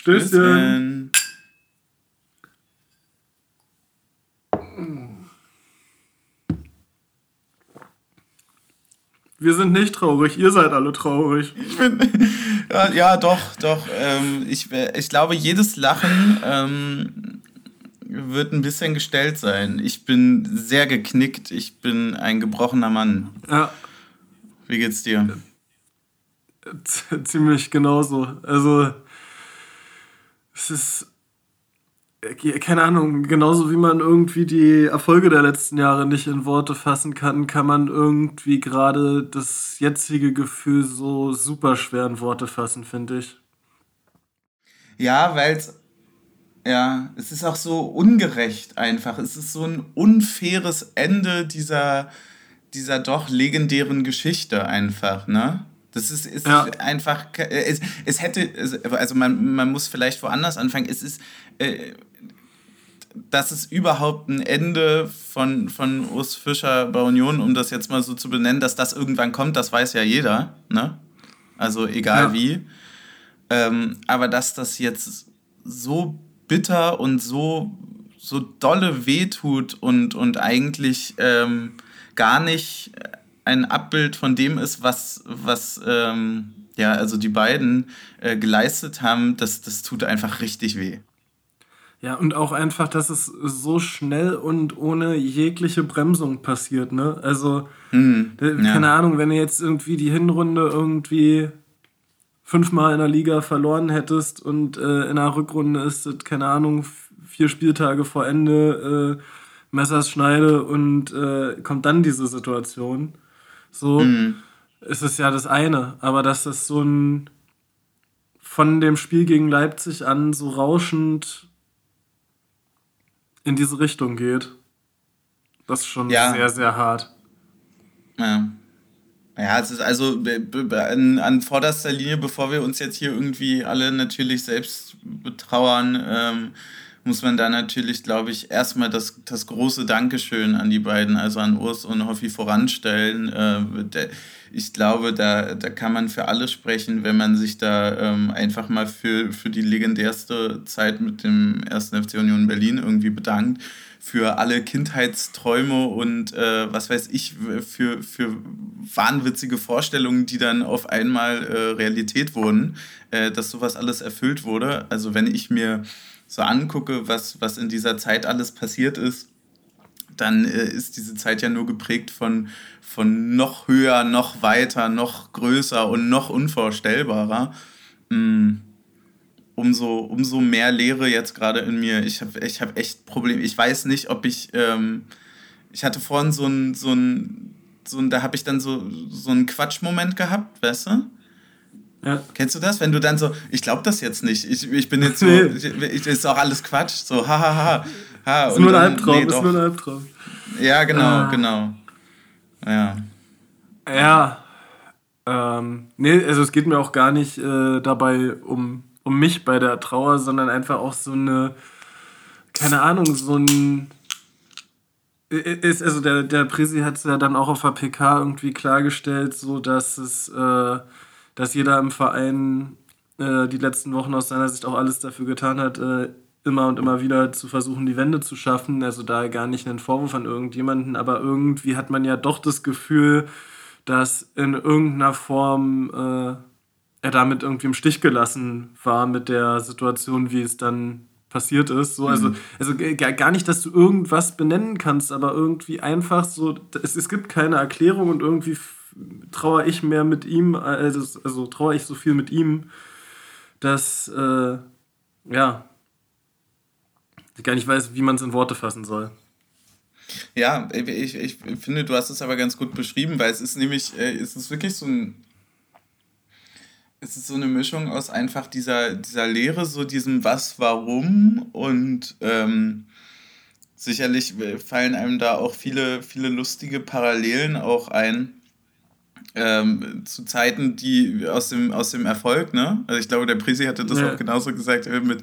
Stößchen. Wir sind nicht traurig, ihr seid alle traurig. Ich bin, ja, ja, doch, doch. Ähm, ich, ich glaube, jedes Lachen ähm, wird ein bisschen gestellt sein. Ich bin sehr geknickt. Ich bin ein gebrochener Mann. Ja. Wie geht's dir? Z ziemlich genauso. Also, es ist keine Ahnung, genauso wie man irgendwie die Erfolge der letzten Jahre nicht in Worte fassen kann, kann man irgendwie gerade das jetzige Gefühl so super schwer in Worte fassen, finde ich. Ja, weil es ja, es ist auch so ungerecht einfach. Es ist so ein unfaires Ende dieser, dieser doch legendären Geschichte einfach, ne? Das ist, ist ja. einfach, es, es hätte, also man, man muss vielleicht woanders anfangen. Es ist, äh, dass es überhaupt ein Ende von, von Urs Fischer bei Union, um das jetzt mal so zu benennen, dass das irgendwann kommt, das weiß ja jeder. Ne? Also egal ja. wie. Ähm, aber dass das jetzt so bitter und so, so dolle wehtut und, und eigentlich ähm, gar nicht ein Abbild von dem ist, was, was ähm, ja, also die beiden äh, geleistet haben, das, das tut einfach richtig weh. Ja, und auch einfach, dass es so schnell und ohne jegliche Bremsung passiert, ne? Also, mhm, keine ja. Ahnung, wenn du jetzt irgendwie die Hinrunde irgendwie fünfmal in der Liga verloren hättest und äh, in der Rückrunde ist es, keine Ahnung, vier Spieltage vor Ende, äh, Messers Schneide und äh, kommt dann diese Situation. So mhm. ist es ja das eine. Aber dass das so ein von dem Spiel gegen Leipzig an so rauschend in diese Richtung geht. Das ist schon ja. sehr, sehr hart. Ja. Ja, es ist also an, an vorderster Linie, bevor wir uns jetzt hier irgendwie alle natürlich selbst betrauern, ähm, muss man da natürlich, glaube ich, erstmal das, das große Dankeschön an die beiden, also an Urs und Hoffi voranstellen. Äh, der, ich glaube, da, da kann man für alle sprechen, wenn man sich da ähm, einfach mal für, für die legendärste Zeit mit dem 1. FC Union Berlin irgendwie bedankt. Für alle Kindheitsträume und äh, was weiß ich, für, für wahnwitzige Vorstellungen, die dann auf einmal äh, Realität wurden, äh, dass sowas alles erfüllt wurde. Also wenn ich mir so angucke, was, was in dieser Zeit alles passiert ist, dann äh, ist diese Zeit ja nur geprägt von, von noch höher, noch weiter, noch größer und noch unvorstellbarer. Mm, umso, umso mehr Leere jetzt gerade in mir. Ich habe ich hab echt Probleme. Ich weiß nicht, ob ich. Ähm, ich hatte vorhin so ein, so so da habe ich dann so, so einen Quatschmoment gehabt, weißt du? Ja. Kennst du das? Wenn du dann so, ich glaube das jetzt nicht, ich, ich bin jetzt so, ich, ich, ist auch alles Quatsch, so, hahaha. Ha, ha, ha. Ist nur ein Albtraum, nee, ist nur ein Albtraum. Ja, genau, ah. genau. Ja. Ja. Ähm, nee, also es geht mir auch gar nicht äh, dabei um, um mich bei der Trauer, sondern einfach auch so eine, keine Ahnung, so ein. Ist, also der, der Prisi hat es ja dann auch auf der PK irgendwie klargestellt, so dass es, äh, dass jeder im Verein äh, die letzten Wochen aus seiner Sicht auch alles dafür getan hat, äh, immer und immer wieder zu versuchen, die Wende zu schaffen. Also da gar nicht einen Vorwurf an irgendjemanden, aber irgendwie hat man ja doch das Gefühl, dass in irgendeiner Form äh, er damit irgendwie im Stich gelassen war mit der Situation, wie es dann passiert ist. So, also, mhm. also gar nicht, dass du irgendwas benennen kannst, aber irgendwie einfach so, es, es gibt keine Erklärung und irgendwie trauere ich mehr mit ihm, also, also trauere ich so viel mit ihm, dass äh, ja, ich gar nicht weiß, wie man es in Worte fassen soll. Ja, ich, ich finde, du hast es aber ganz gut beschrieben, weil es ist nämlich, äh, es ist wirklich so ein, es ist so eine Mischung aus einfach dieser, dieser Lehre, so diesem Was, Warum und ähm, sicherlich fallen einem da auch viele, viele lustige Parallelen auch ein. Ähm, zu Zeiten, die aus dem, aus dem Erfolg, ne? Also ich glaube, der Prisi hatte das ja. auch genauso gesagt, äh, mit,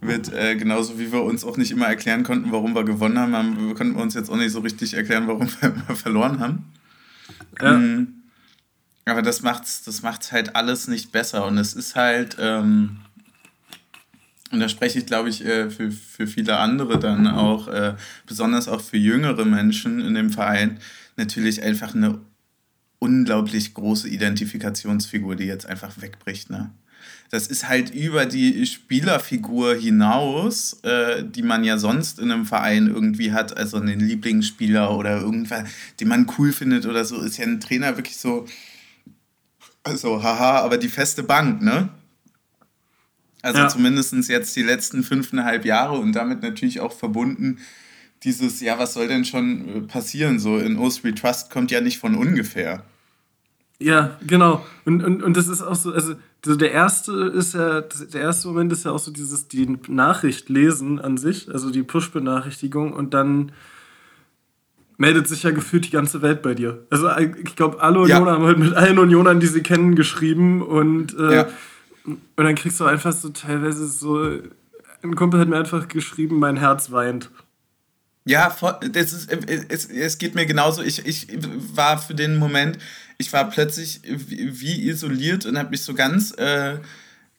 wird, äh, genauso wie wir uns auch nicht immer erklären konnten, warum wir gewonnen haben, haben wir konnten uns jetzt auch nicht so richtig erklären, warum wir verloren haben. Ja. Mhm. Aber das macht's, das macht's halt alles nicht besser. Und es ist halt, ähm, und da spreche ich, glaube ich, äh, für, für viele andere dann auch, äh, besonders auch für jüngere Menschen in dem Verein, natürlich einfach eine unglaublich große Identifikationsfigur, die jetzt einfach wegbricht. Ne? Das ist halt über die Spielerfigur hinaus, äh, die man ja sonst in einem Verein irgendwie hat, also einen Lieblingsspieler oder irgendwas, den man cool findet oder so, ist ja ein Trainer wirklich so, also haha, aber die feste Bank, ne? Also ja. zumindest jetzt die letzten fünfeinhalb Jahre und damit natürlich auch verbunden dieses, ja, was soll denn schon äh, passieren? So in Osprey Trust kommt ja nicht von ungefähr. Ja, genau. Und, und, und das ist auch so, also so der erste ist ja, der erste Moment ist ja auch so dieses, die Nachricht lesen an sich, also die Push-Benachrichtigung und dann meldet sich ja gefühlt die ganze Welt bei dir. Also ich glaube, alle Unioner ja. haben heute mit allen Unionern, die sie kennen, geschrieben und, äh, ja. und dann kriegst du einfach so teilweise so, ein Kumpel hat mir einfach geschrieben, mein Herz weint. Ja, das ist, es, es geht mir genauso. Ich, ich war für den Moment, ich war plötzlich wie isoliert und habe mich so ganz, äh,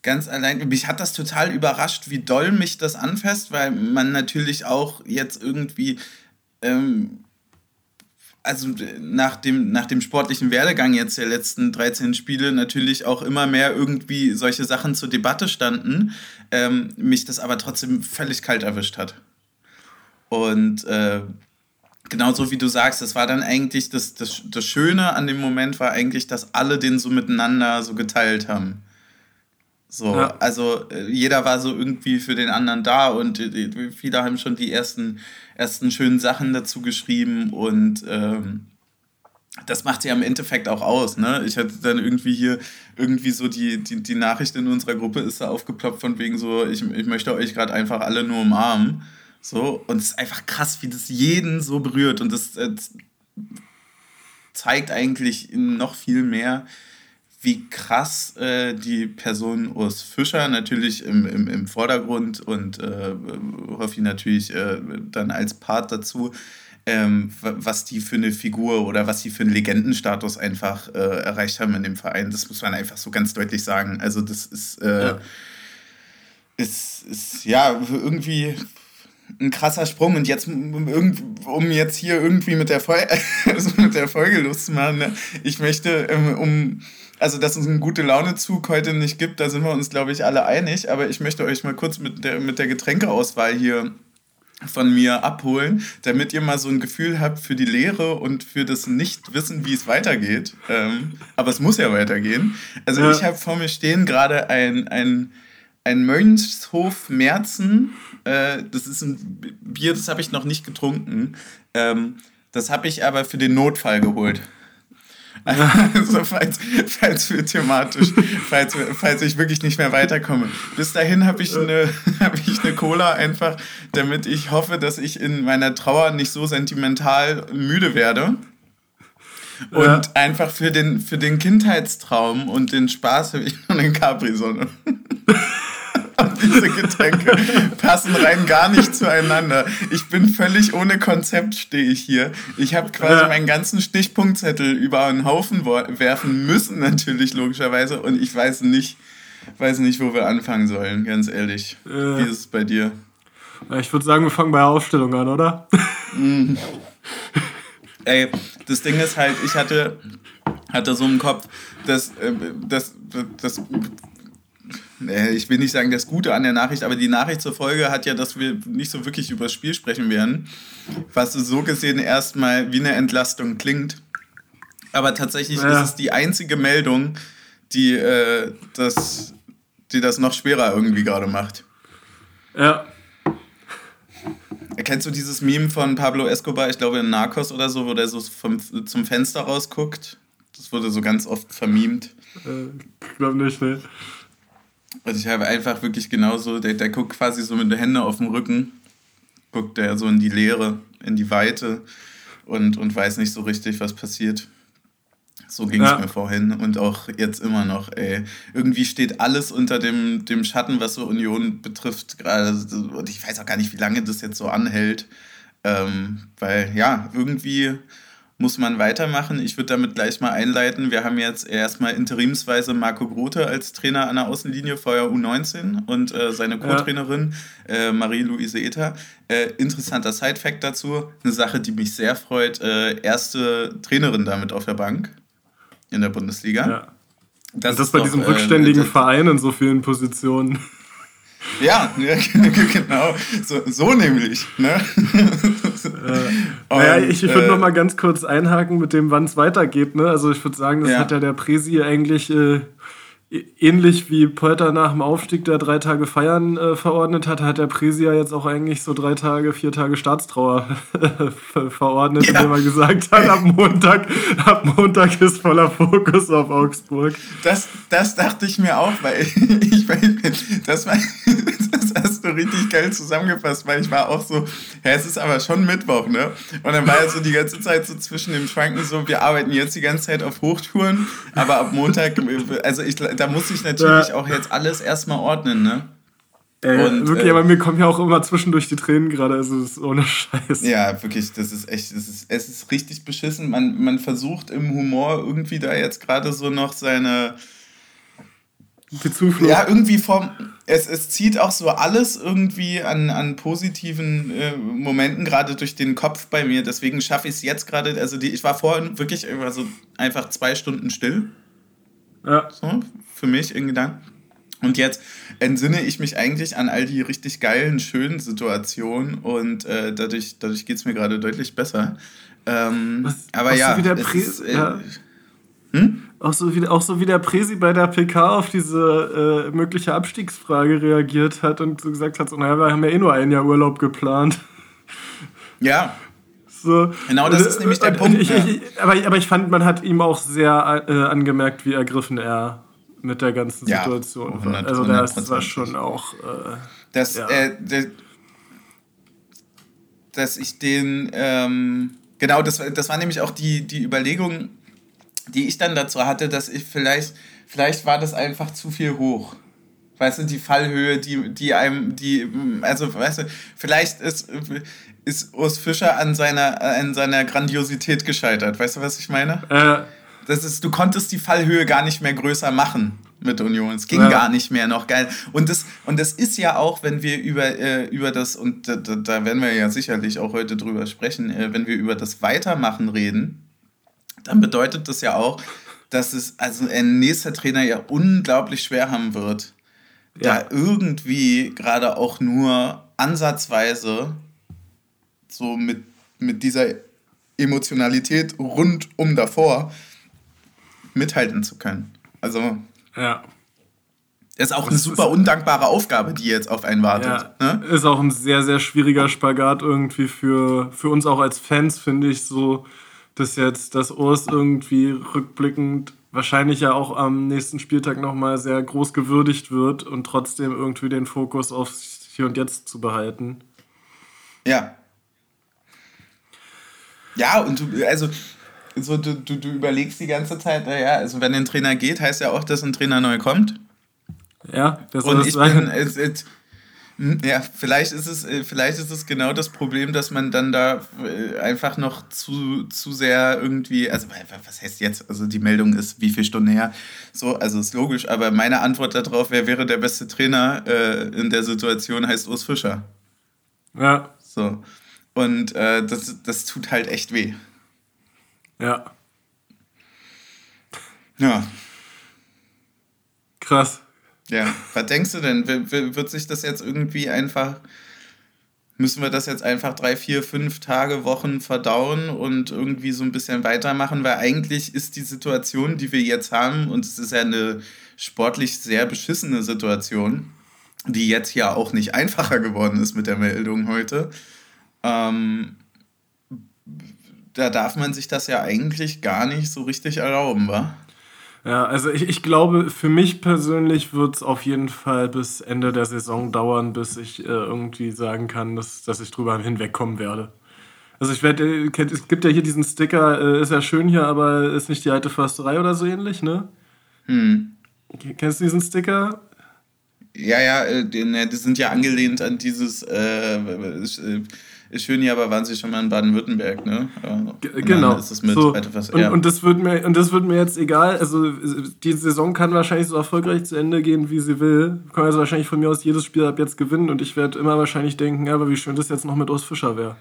ganz allein. Mich hat das total überrascht, wie doll mich das anfasst, weil man natürlich auch jetzt irgendwie. Ähm, also nach dem, nach dem sportlichen Werdegang jetzt der letzten 13 Spiele natürlich auch immer mehr irgendwie solche Sachen zur Debatte standen, ähm, mich das aber trotzdem völlig kalt erwischt hat. Und äh, genauso wie du sagst, das war dann eigentlich das, das, das Schöne an dem Moment war eigentlich, dass alle den so miteinander so geteilt haben. So, ja. also äh, jeder war so irgendwie für den anderen da und äh, viele haben schon die ersten, ersten schönen Sachen dazu geschrieben und ähm, das macht ja im Endeffekt auch aus, ne? Ich hatte dann irgendwie hier irgendwie so die, die, die Nachricht in unserer Gruppe ist da aufgeploppt von wegen so, ich, ich möchte euch gerade einfach alle nur umarmen. So, und es ist einfach krass, wie das jeden so berührt. Und das, das zeigt eigentlich noch viel mehr, wie krass äh, die Person Urs Fischer natürlich im, im, im Vordergrund und äh, Hoffi natürlich äh, dann als Part dazu, ähm, was die für eine Figur oder was sie für einen Legendenstatus einfach äh, erreicht haben in dem Verein. Das muss man einfach so ganz deutlich sagen. Also das ist, äh, ja. ist, ist ja irgendwie ein krasser Sprung. Und jetzt, um jetzt hier irgendwie mit der, Folge, also mit der Folge loszumachen, ne? ich möchte, ähm, um, also dass es einen gute Laune-Zug heute nicht gibt, da sind wir uns, glaube ich, alle einig. Aber ich möchte euch mal kurz mit der, mit der Getränkeauswahl hier von mir abholen, damit ihr mal so ein Gefühl habt für die Lehre und für das Nicht-Wissen, wie es weitergeht. Ähm, aber es muss ja weitergehen. Also ja. ich habe vor mir stehen gerade ein, ein ein Mönchshof Merzen. Äh, das ist ein Bier, das habe ich noch nicht getrunken. Ähm, das habe ich aber für den Notfall geholt. Also falls, falls wir thematisch, falls, falls ich wirklich nicht mehr weiterkomme. Bis dahin habe ich, hab ich eine Cola einfach, damit ich hoffe, dass ich in meiner Trauer nicht so sentimental müde werde. Und ja. einfach für den, für den Kindheitstraum und den Spaß habe ich noch eine Capri-Sonne. diese Getränke passen rein gar nicht zueinander. Ich bin völlig ohne Konzept, stehe ich hier. Ich habe quasi ja. meinen ganzen Stichpunktzettel über einen Haufen werfen müssen, natürlich, logischerweise. Und ich weiß nicht, weiß nicht, wo wir anfangen sollen, ganz ehrlich. Ja. Wie ist es bei dir? Ich würde sagen, wir fangen bei der Aufstellung an, oder? Mm. Ey, das Ding ist halt, ich hatte, hatte so im Kopf, dass, äh, dass, dass ich will nicht sagen das Gute an der Nachricht, aber die Nachricht zur Folge hat ja, dass wir nicht so wirklich über das Spiel sprechen werden, was so gesehen erstmal wie eine Entlastung klingt. Aber tatsächlich ja. ist es die einzige Meldung, die, äh, das, die das noch schwerer irgendwie gerade macht. Ja. Kennst du dieses Meme von Pablo Escobar, ich glaube in Narcos oder so, wo der so vom, zum Fenster rausguckt? Das wurde so ganz oft vermimt. Äh, ich glaube nicht, ne. Also ich habe einfach wirklich genauso, der, der guckt quasi so mit den Händen auf dem Rücken, guckt der so in die Leere, in die Weite und, und weiß nicht so richtig, was passiert. So ging es ja. mir vorhin und auch jetzt immer noch. Ey. Irgendwie steht alles unter dem, dem Schatten, was so Union betrifft, gerade. Und ich weiß auch gar nicht, wie lange das jetzt so anhält. Ähm, weil ja, irgendwie muss man weitermachen. Ich würde damit gleich mal einleiten. Wir haben jetzt erstmal interimsweise Marco Grote als Trainer an der Außenlinie, vorher U19 und äh, seine Co-Trainerin äh, Marie-Louise Ether. Äh, interessanter Side-Fact dazu, eine Sache, die mich sehr freut, äh, erste Trainerin damit auf der Bank in der Bundesliga. Ja. Das, und das bei doch, diesem äh, rückständigen Verein in so vielen Positionen. Ja, ja genau. So, so nämlich. Ne? Äh, naja, ich, ich würde äh, noch mal ganz kurz einhaken mit dem, wann es weitergeht. Ne? Also ich würde sagen, das ja. hat ja der Presi eigentlich äh, ähnlich wie Polter nach dem Aufstieg der drei Tage Feiern äh, verordnet hat, hat der Presi ja jetzt auch eigentlich so drei Tage, vier Tage Staatstrauer verordnet, ja. indem er gesagt hat, ab Montag, ab Montag ist voller Fokus auf Augsburg. Das, das dachte ich mir auch, weil ich, ich das, war, das hast du richtig geil zusammengefasst, weil ich war auch so, ja, es ist aber schon Mittwoch, ne? Und dann war er so die ganze Zeit so zwischen dem Schwanken so, wir arbeiten jetzt die ganze Zeit auf Hochtouren, aber ab Montag, also ich, da muss ich natürlich ja. auch jetzt alles erstmal ordnen, ne? Äh, und, wirklich, äh, aber mir kommen ja auch immer zwischendurch die Tränen gerade, also das ist ohne Scheiß. Ja, wirklich, das ist echt, das ist, es ist richtig beschissen. Man, man versucht im Humor irgendwie da jetzt gerade so noch seine. Die Zuflucht. Ja, irgendwie vom. Es, es zieht auch so alles irgendwie an, an positiven äh, Momenten gerade durch den Kopf bei mir. Deswegen schaffe ich es jetzt gerade. Also, die, ich war vorhin wirklich also einfach zwei Stunden still. Ja. So, für mich irgendwie dann. Und jetzt entsinne ich mich eigentlich an all die richtig geilen, schönen Situationen und äh, dadurch, dadurch geht es mir gerade deutlich besser. Ähm, was, aber ja, so ist, äh, ja. Hm? Auch, so wie, auch so wie der Presi bei der PK auf diese äh, mögliche Abstiegsfrage reagiert hat und so gesagt hat, so, naja, wir haben ja eh nur ein Jahr Urlaub geplant. Ja, so. Genau, das ist nämlich der Punkt. Ich, ich, aber, aber ich fand, man hat ihm auch sehr äh, angemerkt, wie ergriffen er mit der ganzen ja, Situation 100, Also das war schon auch. Äh, dass, ja. äh, de, dass ich den. Ähm, genau, das, das war nämlich auch die, die Überlegung, die ich dann dazu hatte, dass ich vielleicht. Vielleicht war das einfach zu viel hoch weißt du, die Fallhöhe, die, die einem, die, also, weißt du, vielleicht ist, ist Urs Fischer an seiner, an seiner Grandiosität gescheitert. Weißt du, was ich meine? Äh. Das ist, du konntest die Fallhöhe gar nicht mehr größer machen mit Union. Es ging ja. gar nicht mehr noch geil. Und das, und das ist ja auch, wenn wir über, äh, über das, und da, da, werden wir ja sicherlich auch heute drüber sprechen, äh, wenn wir über das Weitermachen reden, dann bedeutet das ja auch, dass es also ein nächster Trainer ja unglaublich schwer haben wird, ja. da irgendwie gerade auch nur ansatzweise so mit, mit dieser Emotionalität rund um davor mithalten zu können. Also. Ja. Ist auch eine super undankbare Aufgabe, die jetzt auf einen wartet. Ja, ne? Ist auch ein sehr, sehr schwieriger Spagat irgendwie für, für uns auch als Fans, finde ich, so, dass jetzt das Urs irgendwie rückblickend wahrscheinlich ja auch am nächsten Spieltag nochmal sehr groß gewürdigt wird und trotzdem irgendwie den Fokus auf Hier und Jetzt zu behalten. Ja, ja, und du, also, so, du, du, du überlegst die ganze Zeit, naja, also wenn ein Trainer geht, heißt ja auch, dass ein Trainer neu kommt. Ja, das Und ich bin, es, es, ja, vielleicht ist es, äh, vielleicht ist es genau das Problem, dass man dann da äh, einfach noch zu, zu sehr irgendwie, also was heißt jetzt? Also die Meldung ist wie viele Stunden her? So, also ist logisch, aber meine Antwort darauf, wer wäre der beste Trainer äh, in der Situation, heißt Urs Fischer. Ja. So. Und äh, das, das tut halt echt weh. Ja. Ja. Krass. Ja, was denkst du denn? Wird sich das jetzt irgendwie einfach, müssen wir das jetzt einfach drei, vier, fünf Tage, Wochen verdauen und irgendwie so ein bisschen weitermachen? Weil eigentlich ist die Situation, die wir jetzt haben, und es ist ja eine sportlich sehr beschissene Situation, die jetzt ja auch nicht einfacher geworden ist mit der Meldung heute, ähm, da darf man sich das ja eigentlich gar nicht so richtig erlauben, wa? Ja, also ich, ich glaube, für mich persönlich wird es auf jeden Fall bis Ende der Saison dauern, bis ich äh, irgendwie sagen kann, dass, dass ich drüber hinwegkommen werde. Also ich werde, äh, es gibt ja hier diesen Sticker, äh, ist ja schön hier, aber ist nicht die alte Försterei oder so ähnlich, ne? Hm. Kennst du diesen Sticker? Ja, ja, äh, die, ne, die sind ja angelehnt an dieses äh, äh Schöni, aber waren sie schon mal in Baden-Württemberg, ne? Und genau. Ist so, etwas, und, und, das wird mir, und das wird mir jetzt egal. Also die Saison kann wahrscheinlich so erfolgreich zu Ende gehen, wie sie will. Kann also wahrscheinlich von mir aus jedes Spiel ab jetzt gewinnen und ich werde immer wahrscheinlich denken, ja, aber wie schön das jetzt noch mit Urs Fischer wäre.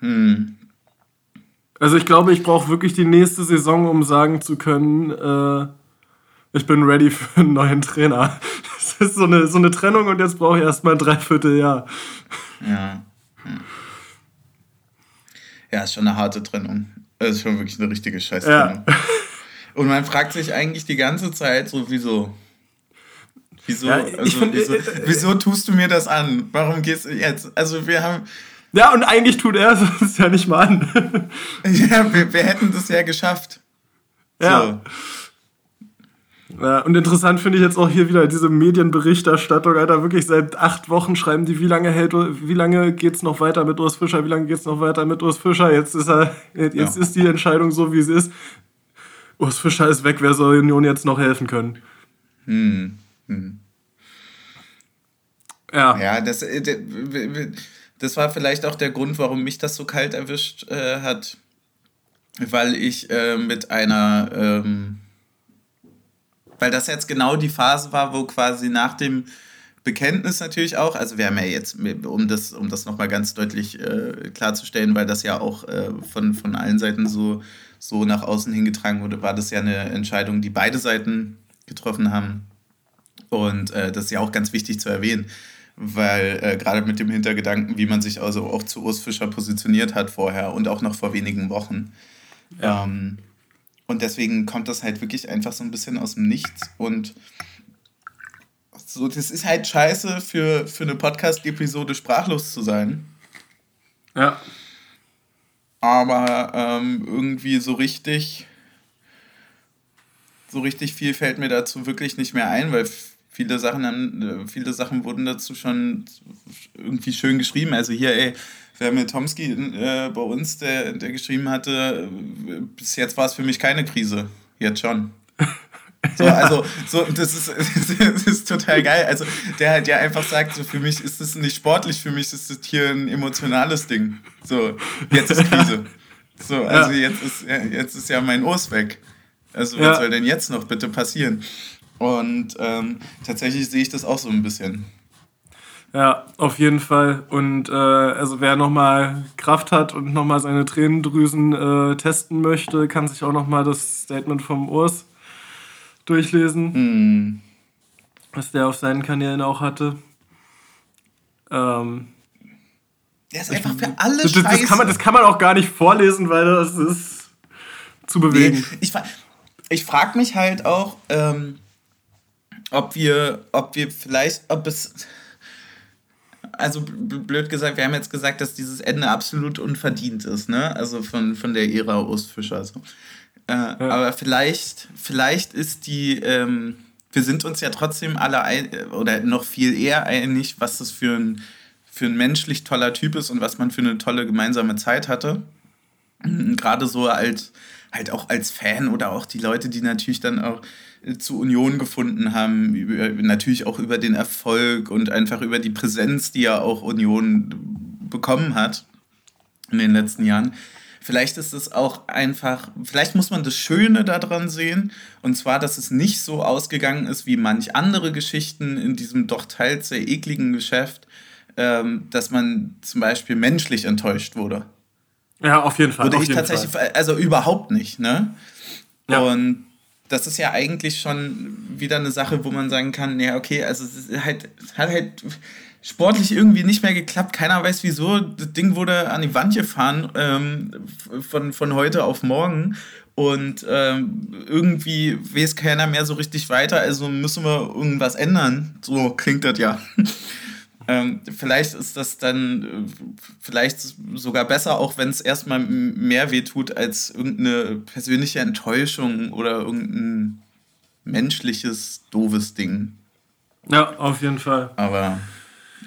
Hm. Also ich glaube, ich brauche wirklich die nächste Saison, um sagen zu können, äh, ich bin ready für einen neuen Trainer. Das ist so eine, so eine Trennung und jetzt brauche ich erstmal ein Dreivierteljahr. Ja. Ja, ist schon eine harte Trennung. Das ist schon wirklich eine richtige Scheißtrennung. Ja. Und man fragt sich eigentlich die ganze Zeit so, wieso? Wieso, ja, also, find, wieso, äh, äh, wieso tust du mir das an? Warum gehst du jetzt? Also wir haben... Ja, und eigentlich tut er es ja nicht mal an. ja, wir, wir hätten das ja geschafft. Ja. So. Ja, und interessant finde ich jetzt auch hier wieder diese Medienberichterstattung, Alter, wirklich seit acht Wochen schreiben die, wie lange hält, wie lange geht's noch weiter mit Urs Fischer, wie lange geht's noch weiter mit Urs Fischer, jetzt ist er, jetzt ja. ist die Entscheidung so, wie sie ist. Urs Fischer ist weg, wer soll Union jetzt noch helfen können? Hm. hm. Ja. Ja, das, äh, das war vielleicht auch der Grund, warum mich das so kalt erwischt äh, hat, weil ich äh, mit einer, ähm, weil das jetzt genau die Phase war, wo quasi nach dem Bekenntnis natürlich auch, also wir haben ja jetzt, um das, um das nochmal ganz deutlich äh, klarzustellen, weil das ja auch äh, von, von allen Seiten so, so nach außen hingetragen wurde, war das ja eine Entscheidung, die beide Seiten getroffen haben. Und äh, das ist ja auch ganz wichtig zu erwähnen, weil äh, gerade mit dem Hintergedanken, wie man sich also auch zu Urs Fischer positioniert hat vorher und auch noch vor wenigen Wochen. Ja. Ähm, und deswegen kommt das halt wirklich einfach so ein bisschen aus dem Nichts. Und so, das ist halt scheiße für, für eine Podcast-Episode sprachlos zu sein. Ja. Aber ähm, irgendwie so richtig, so richtig viel fällt mir dazu wirklich nicht mehr ein, weil viele Sachen haben, viele Sachen wurden dazu schon irgendwie schön geschrieben. Also hier, ey, wer mit Tomski äh, bei uns, der, der geschrieben hatte, bis jetzt war es für mich keine Krise. Jetzt schon. So, also, so, das ist, das ist total geil. Also, der halt ja einfach sagt, so, für mich ist das nicht sportlich, für mich ist das hier ein emotionales Ding. So, jetzt ist Krise. So, also ja. jetzt, ist, jetzt ist ja mein Urs weg. Also, was ja. soll denn jetzt noch bitte passieren? Und ähm, tatsächlich sehe ich das auch so ein bisschen. Ja, auf jeden Fall. Und äh, also wer nochmal Kraft hat und nochmal seine Tränendrüsen äh, testen möchte, kann sich auch nochmal das Statement vom Urs durchlesen, mm. was der auf seinen Kanälen auch hatte. Ähm, der ist einfach für alle das, das, kann man, das kann man auch gar nicht vorlesen, weil das ist zu bewegen. Nee, ich ich frage mich halt auch, ähm, ob wir, ob wir vielleicht, ob es also blöd gesagt, wir haben jetzt gesagt, dass dieses Ende absolut unverdient ist, ne? Also von, von der Ära Ostfischer. So. Äh, ja. Aber vielleicht, vielleicht ist die, ähm, wir sind uns ja trotzdem alle ein, oder noch viel eher einig, was das für ein, für ein menschlich toller Typ ist und was man für eine tolle gemeinsame Zeit hatte. Gerade so als, halt auch als Fan oder auch die Leute, die natürlich dann auch zu Union gefunden haben, über, natürlich auch über den Erfolg und einfach über die Präsenz, die ja auch Union bekommen hat in den letzten Jahren. Vielleicht ist es auch einfach, vielleicht muss man das Schöne daran sehen, und zwar, dass es nicht so ausgegangen ist wie manch andere Geschichten in diesem doch teils sehr ekligen Geschäft, ähm, dass man zum Beispiel menschlich enttäuscht wurde. Ja, auf jeden Fall. Wurde ich tatsächlich, Fall. also überhaupt nicht, ne? Ja. Und das ist ja eigentlich schon wieder eine Sache, wo man sagen kann, ja, okay, also es halt, hat halt sportlich irgendwie nicht mehr geklappt. Keiner weiß wieso. Das Ding wurde an die Wand gefahren ähm, von, von heute auf morgen. Und ähm, irgendwie weiß keiner mehr so richtig weiter, also müssen wir irgendwas ändern. So klingt das ja. Ähm, vielleicht ist das dann äh, vielleicht sogar besser, auch wenn es erstmal mehr wehtut als irgendeine persönliche Enttäuschung oder irgendein menschliches, doofes Ding. Ja, auf jeden Fall. Aber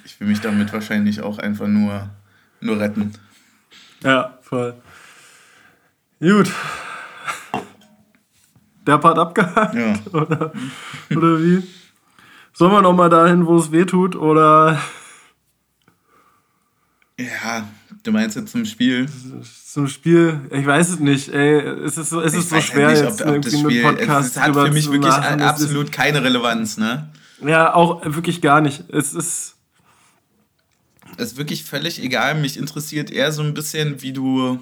ich will mich damit wahrscheinlich auch einfach nur, nur retten. Ja, voll. Gut. Der Part abgehakt? Ja. Oder, oder wie? Sollen wir noch mal dahin, wo es weh tut, oder? Ja, du meinst jetzt zum Spiel? Zum Spiel, ich weiß es nicht, ey. Es ist so, es ist so schwer, nicht, jetzt ob, ob das Spiel, Podcast es, es hat für mich wirklich machen. absolut keine Relevanz, ne? Ja, auch wirklich gar nicht. Es ist. Es ist wirklich völlig egal. Mich interessiert eher so ein bisschen, wie du.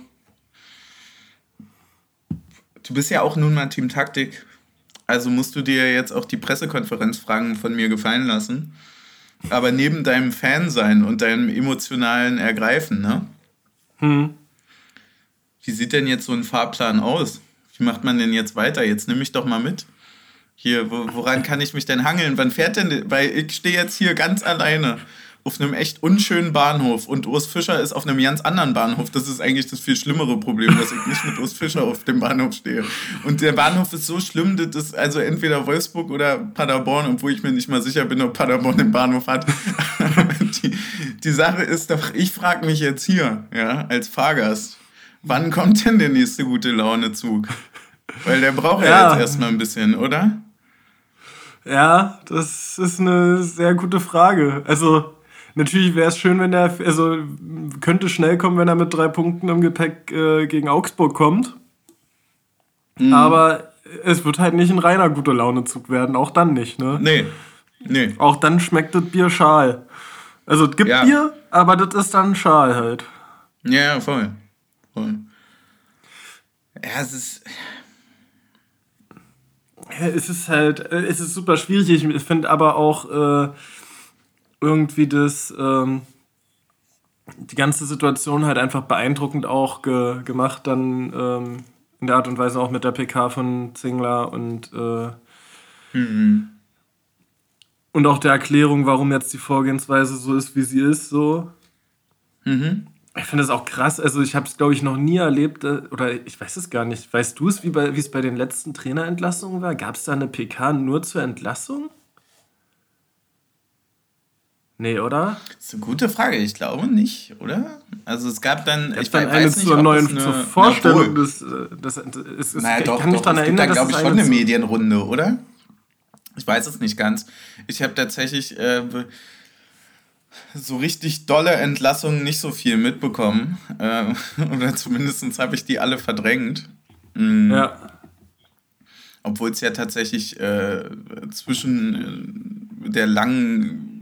Du bist ja auch nun mal Team Taktik. Also musst du dir jetzt auch die Pressekonferenzfragen von mir gefallen lassen. Aber neben deinem Fan sein und deinem emotionalen Ergreifen, ne? Hm. Wie sieht denn jetzt so ein Fahrplan aus? Wie macht man denn jetzt weiter? Jetzt nimm mich doch mal mit. Hier, woran kann ich mich denn hangeln? Wann fährt denn? Weil ich stehe jetzt hier ganz alleine auf einem echt unschönen Bahnhof und Urs Fischer ist auf einem ganz anderen Bahnhof. Das ist eigentlich das viel schlimmere Problem, dass ich nicht mit Urs Fischer auf dem Bahnhof stehe. Und der Bahnhof ist so schlimm, das ist also entweder Wolfsburg oder Paderborn, obwohl ich mir nicht mal sicher bin, ob Paderborn den Bahnhof hat. die, die Sache ist doch, ich frage mich jetzt hier, ja, als Fahrgast, wann kommt denn der nächste gute Laune-Zug? Weil der braucht ja, ja jetzt erstmal ein bisschen, oder? Ja, das ist eine sehr gute Frage. Also, Natürlich wäre es schön, wenn er, also könnte schnell kommen, wenn er mit drei Punkten im Gepäck äh, gegen Augsburg kommt. Mhm. Aber es wird halt nicht ein reiner guter Launezug werden, auch dann nicht, ne? Nee. Nee. Auch dann schmeckt das Bier schal. Also es gibt ja. Bier, aber das ist dann Schal halt. Ja, voll. voll. Ja, es ist. es ist halt, es ist super schwierig. Ich finde aber auch, äh, irgendwie das, ähm, die ganze Situation halt einfach beeindruckend auch ge gemacht, dann ähm, in der Art und Weise auch mit der PK von Zingler und, äh, mhm. und auch der Erklärung, warum jetzt die Vorgehensweise so ist, wie sie ist, so. Mhm. Ich finde das auch krass. Also, ich habe es, glaube ich, noch nie erlebt, äh, oder ich weiß es gar nicht. Weißt du es, wie es bei den letzten Trainerentlassungen war? Gab es da eine PK nur zur Entlassung? Nee, oder? Das ist eine gute Frage. Ich glaube nicht, oder? Also es gab dann, ich dann weiß eine nicht, zur neuen eine, zur Vorstellung des, äh, des, des naja, doch, kann mich daran erinnern, da, glaube ich, schon eine Medienrunde, oder? Ich weiß es nicht ganz. Ich habe tatsächlich äh, so richtig dolle Entlassungen nicht so viel mitbekommen. Äh, oder zumindest habe ich die alle verdrängt. Mhm. Ja. Obwohl es ja tatsächlich äh, zwischen äh, der langen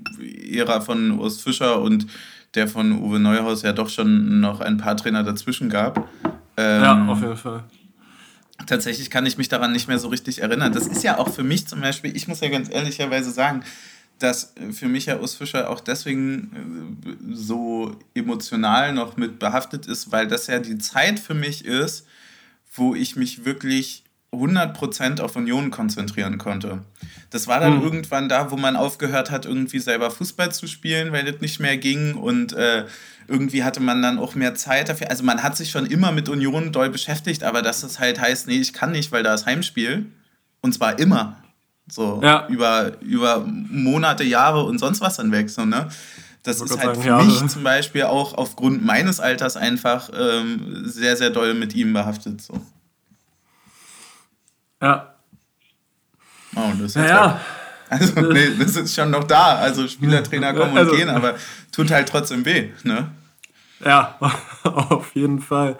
Ära von Urs Fischer und der von Uwe Neuhaus ja doch schon noch ein paar Trainer dazwischen gab. Ähm, ja, auf jeden Fall. Tatsächlich kann ich mich daran nicht mehr so richtig erinnern. Das ist ja auch für mich zum Beispiel, ich muss ja ganz ehrlicherweise sagen, dass für mich ja Urs Fischer auch deswegen äh, so emotional noch mit behaftet ist, weil das ja die Zeit für mich ist, wo ich mich wirklich 100% auf Union konzentrieren konnte. Das war dann mhm. irgendwann da, wo man aufgehört hat, irgendwie selber Fußball zu spielen, weil das nicht mehr ging und äh, irgendwie hatte man dann auch mehr Zeit dafür. Also man hat sich schon immer mit Union doll beschäftigt, aber dass das halt heißt, nee, ich kann nicht, weil da ist Heimspiel und zwar immer. So ja. über, über Monate, Jahre und sonst was dann weg. So, ne? Das ist halt für Jahre. mich zum Beispiel auch aufgrund meines Alters einfach ähm, sehr, sehr doll mit ihm behaftet. So. Ja. Oh, das ist ja. Also, nee, das ist schon noch da. Also, Spielertrainer kommen und also, gehen, aber tut halt trotzdem weh, ne? Ja, auf jeden Fall.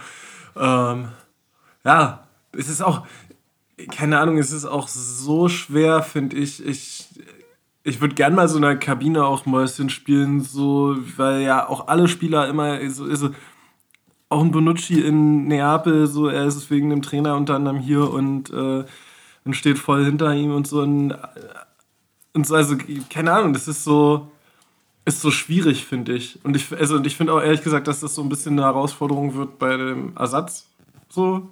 Ähm, ja, es ist auch, keine Ahnung, es ist auch so schwer, finde ich. Ich, ich würde gerne mal so in der Kabine auch Mäuschen spielen, so, weil ja auch alle Spieler immer so, so auch ein Bonucci in Neapel, so er ist wegen dem Trainer unter anderem hier und, äh, und steht voll hinter ihm und so. Und, und so, also, keine Ahnung, das ist so, ist so schwierig, finde ich. Und ich, also, ich finde auch ehrlich gesagt, dass das so ein bisschen eine Herausforderung wird bei dem Ersatz. So,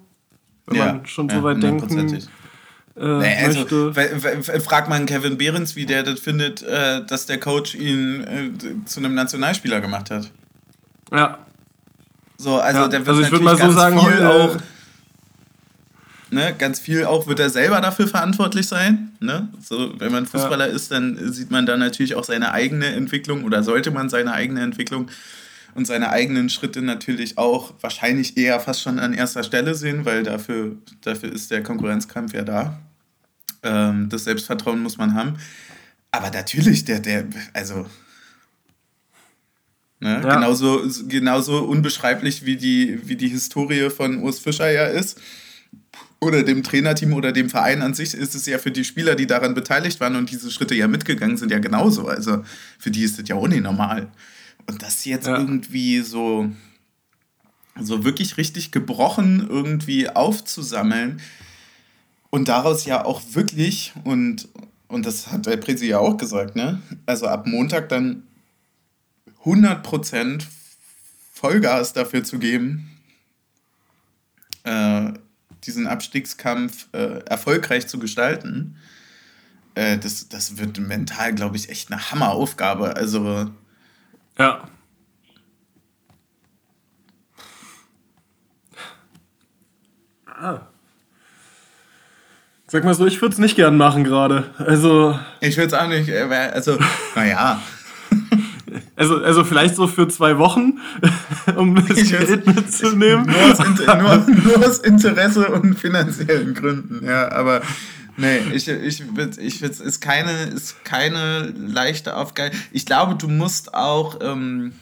wenn ja, man schon ja, so weit denken äh, nee, also, fragt man Kevin Behrens, wie der das findet, äh, dass der Coach ihn äh, zu einem Nationalspieler gemacht hat. Ja, so, also ja, der wird also ich natürlich mal so ganz sagen, viel äh, auch, ne, ganz viel auch wird er selber dafür verantwortlich sein. Ne? So, wenn man Fußballer ja. ist, dann sieht man da natürlich auch seine eigene Entwicklung oder sollte man seine eigene Entwicklung und seine eigenen Schritte natürlich auch wahrscheinlich eher fast schon an erster Stelle sehen, weil dafür, dafür ist der Konkurrenzkampf ja da. Ähm, das Selbstvertrauen muss man haben. Aber natürlich, der, der, also Ne? Ja. Genauso, genauso unbeschreiblich wie die, wie die Historie von Urs Fischer ja ist. Oder dem Trainerteam oder dem Verein an sich ist es ja für die Spieler, die daran beteiligt waren und diese Schritte ja mitgegangen sind, ja genauso. Also für die ist das ja auch nicht normal. Und das jetzt ja. irgendwie so, so wirklich richtig gebrochen irgendwie aufzusammeln und daraus ja auch wirklich, und, und das hat der Presi ja auch gesagt, ne? Also ab Montag dann 100% Vollgas dafür zu geben, äh, diesen Abstiegskampf äh, erfolgreich zu gestalten, äh, das, das wird mental, glaube ich, echt eine Hammeraufgabe. Also. Ja. Ah. Sag mal so, ich würde es nicht gern machen gerade. Also. Ich würde es auch nicht. Äh, also, naja. Also, also vielleicht so für zwei Wochen, um das ich Geld mitzunehmen. Nur aus, nur, nur aus, Interesse und finanziellen Gründen, ja, aber nee, ich, ich, ich, es ist keine, ist keine leichte Aufgabe. Ich glaube, du musst auch, ähm,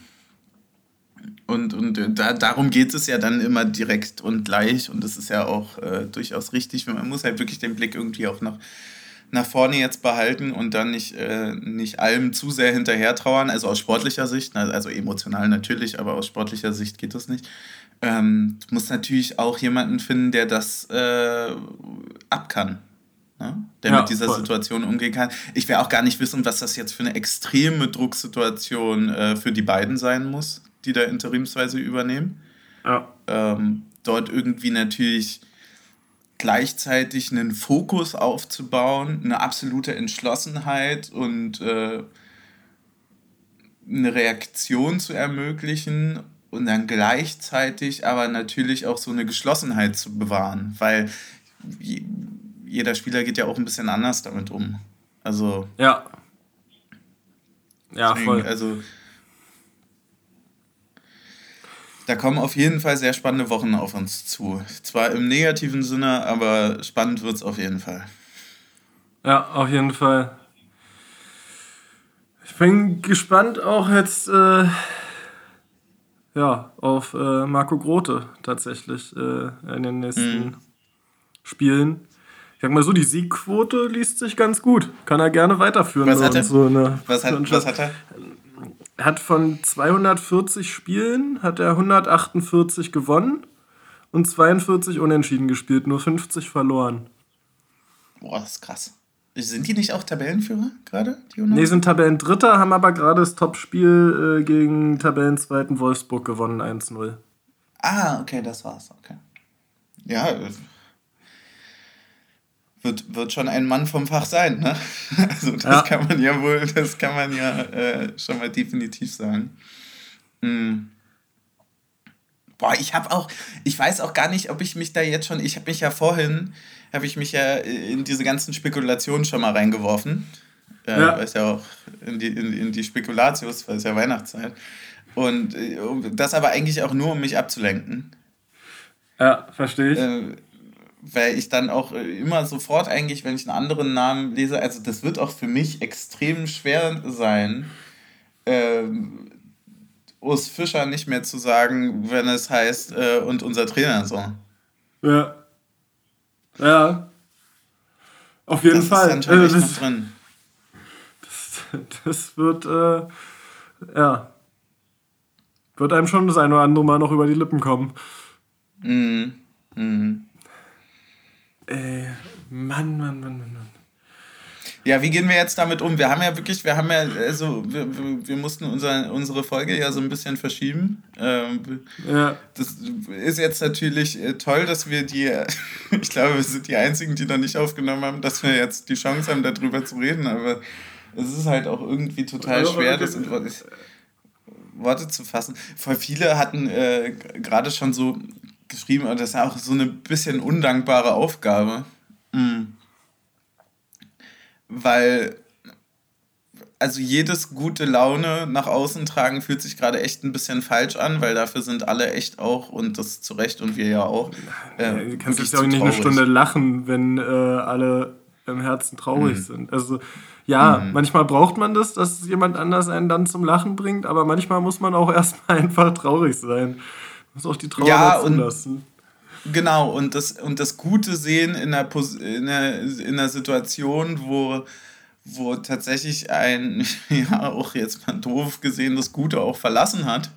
und, und da, darum geht es ja dann immer direkt und gleich und das ist ja auch äh, durchaus richtig. Man muss halt wirklich den Blick irgendwie auch nach nach vorne jetzt behalten und dann nicht, äh, nicht allem zu sehr hinterher trauern, also aus sportlicher Sicht, also emotional natürlich, aber aus sportlicher Sicht geht das nicht. Ähm, du musst natürlich auch jemanden finden, der das äh, ab kann. Ne? Der ja, mit dieser voll. Situation umgehen kann. Ich will auch gar nicht wissen, was das jetzt für eine extreme Drucksituation äh, für die beiden sein muss, die da interimsweise übernehmen. Ja. Ähm, dort irgendwie natürlich gleichzeitig einen Fokus aufzubauen, eine absolute Entschlossenheit und äh, eine Reaktion zu ermöglichen und dann gleichzeitig aber natürlich auch so eine Geschlossenheit zu bewahren, weil jeder Spieler geht ja auch ein bisschen anders damit um. Also. Ja. Ja, deswegen, voll. Also da kommen auf jeden Fall sehr spannende Wochen auf uns zu. Zwar im negativen Sinne, aber spannend wird es auf jeden Fall. Ja, auf jeden Fall. Ich bin gespannt auch jetzt äh, ja, auf äh, Marco Grote tatsächlich äh, in den nächsten mhm. Spielen. Ich sag mal so, die Siegquote liest sich ganz gut. Kann er gerne weiterführen. Was hat er? So eine, was, hat, was hat er? Hat von 240 Spielen hat er 148 gewonnen und 42 unentschieden gespielt, nur 50 verloren. Boah, das ist krass. Sind die nicht auch Tabellenführer gerade? Nee, sind Tabellendritter, haben aber gerade das Topspiel äh, gegen Tabellenzweiten Wolfsburg gewonnen, 1-0. Ah, okay, das war's. Okay. Ja, wird, wird schon ein Mann vom Fach sein, ne? Also das ja. kann man ja wohl, das kann man ja äh, schon mal definitiv sagen. Hm. Boah, ich habe auch, ich weiß auch gar nicht, ob ich mich da jetzt schon, ich habe mich ja vorhin, habe ich mich ja in diese ganzen Spekulationen schon mal reingeworfen. Äh, ja. Weil es ja auch in die, in, in die Spekulatius, weil es ja Weihnachtszeit. Und äh, das aber eigentlich auch nur, um mich abzulenken. Ja, verstehe ich. Äh, weil ich dann auch äh, immer sofort eigentlich, wenn ich einen anderen Namen lese, also das wird auch für mich extrem schwer sein, ähm, Urs Fischer nicht mehr zu sagen, wenn es heißt, äh, und unser Trainer so. Ja. Ja. Auf jeden das Fall. Ist schon also das, drin. Das, das wird, äh, ja. Wird einem schon das ein oder andere Mal noch über die Lippen kommen. Mhm. Mhm. Ey, Mann, Mann, Mann, Mann, Mann. Ja, wie gehen wir jetzt damit um? Wir haben ja wirklich, wir haben ja, also wir, wir mussten unser, unsere Folge ja so ein bisschen verschieben. Ähm, ja. Das ist jetzt natürlich äh, toll, dass wir die, ich glaube, wir sind die Einzigen, die noch nicht aufgenommen haben, dass wir jetzt die Chance haben, darüber zu reden, aber es ist halt auch irgendwie total schwer, das in Worte zu fassen. Voll viele hatten äh, gerade schon so geschrieben und das ist auch so eine bisschen undankbare Aufgabe. Mhm. Weil, also jedes gute Laune nach außen tragen fühlt sich gerade echt ein bisschen falsch an, weil dafür sind alle echt auch und das zu Recht und wir ja auch. Äh, du kannst dich auch nicht eine Stunde lachen, wenn äh, alle im Herzen traurig mhm. sind. Also ja, mhm. manchmal braucht man das, dass jemand anders einen dann zum Lachen bringt, aber manchmal muss man auch erstmal einfach traurig sein. Muss auch die Trauer ja, zulassen. Genau, und das, und das Gute sehen in einer, in einer, in einer Situation, wo, wo tatsächlich ein, ja, auch jetzt mal doof gesehen, das Gute auch verlassen hat.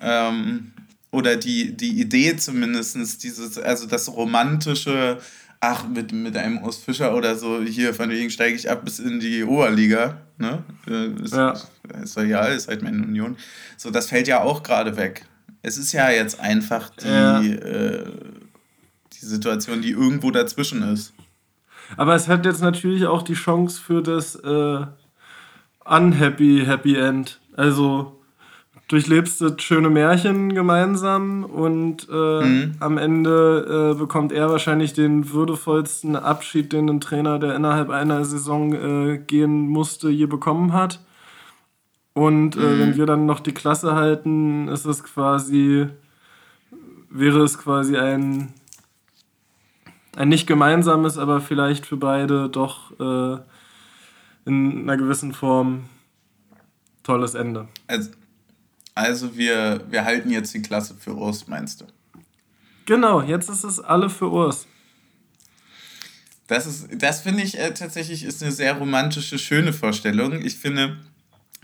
Ähm, oder die, die Idee zumindest, dieses, also das romantische, ach, mit, mit einem Urs Fischer oder so, hier von wegen steige ich ab bis in die Oberliga, ne? Äh, ist, ja. ist ja, ist halt meine Union. So, das fällt ja auch gerade weg. Es ist ja jetzt einfach die, ja. äh, die Situation, die irgendwo dazwischen ist. Aber es hat jetzt natürlich auch die Chance für das äh, unhappy Happy End. Also durchlebst das schöne Märchen gemeinsam und äh, mhm. am Ende äh, bekommt er wahrscheinlich den würdevollsten Abschied, den ein Trainer, der innerhalb einer Saison äh, gehen musste, je bekommen hat. Und äh, mhm. wenn wir dann noch die Klasse halten, ist es quasi, wäre es quasi ein, ein nicht gemeinsames, aber vielleicht für beide doch äh, in einer gewissen Form tolles Ende. Also also wir, wir halten jetzt die Klasse für Urs, meinst du? Genau, jetzt ist es alle für Urs. Das, ist, das finde ich äh, tatsächlich ist eine sehr romantische, schöne Vorstellung. Ich finde,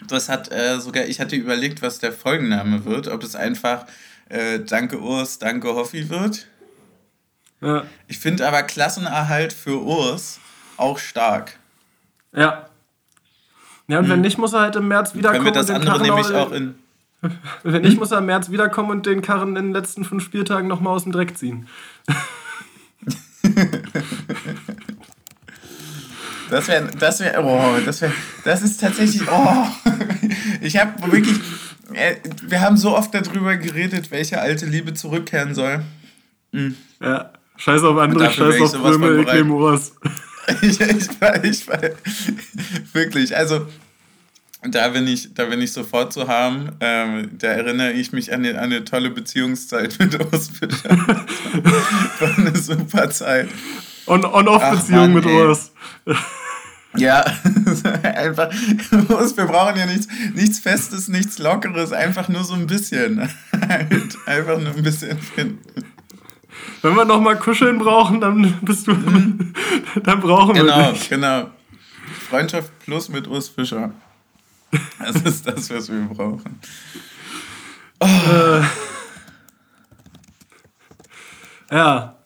das hat äh, sogar, ich hatte überlegt, was der Folgenname wird, ob es einfach äh, Danke Urs, Danke Hoffi wird. Ja. Ich finde aber Klassenerhalt für Urs auch stark. Ja. Ja, und hm. wenn nicht, muss er halt im März wiederkommen. Können wir das andere nämlich auch in wenn nicht, muss er im März wiederkommen und den Karren in den letzten fünf Spieltagen nochmal aus dem Dreck ziehen. Das wäre, das wäre, oh, das wäre, das ist tatsächlich, oh, ich habe wirklich, äh, wir haben so oft darüber geredet, welche alte Liebe zurückkehren soll. Mhm. Ja, scheiß auf andere, scheiß auf Krümel, ich nehme Urs. ich, ich, ich, wirklich, also da bin ich, da bin ich sofort zu haben. Ähm, da erinnere ich mich an eine, an eine tolle Beziehungszeit mit Fischer. War eine super Zeit. On-Off-Beziehung mit Urs. Ja, einfach, wir brauchen ja nichts, nichts Festes, nichts Lockeres, einfach nur so ein bisschen. einfach nur ein bisschen finden. Wenn wir nochmal kuscheln brauchen, dann bist du, mhm. dann brauchen genau, wir dich. Genau, genau. Freundschaft plus mit Urs Fischer. Das ist das, was wir brauchen. Oh. Äh, ja.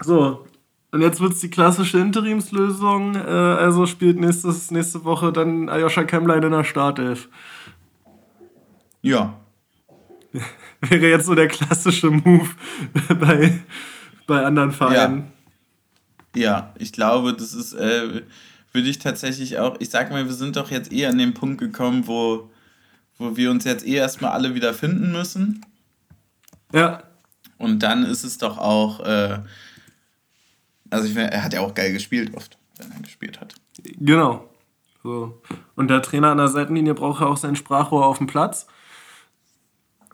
So. Und jetzt wird es die klassische Interimslösung. Äh, also spielt nächstes, nächste Woche dann Ayosha Kemlein in der Startelf. Ja. Wäre jetzt so der klassische Move bei, bei anderen Vereinen. Ja. ja, ich glaube, das ist. Äh, würde ich tatsächlich auch, ich sag mal, wir sind doch jetzt eh an den Punkt gekommen, wo, wo wir uns jetzt eh erstmal alle wieder finden müssen. Ja. Und dann ist es doch auch, äh, also ich meine, er hat ja auch geil gespielt oft, wenn er gespielt hat. Genau. So. Und der Trainer an der Seitenlinie braucht ja auch sein Sprachrohr auf dem Platz.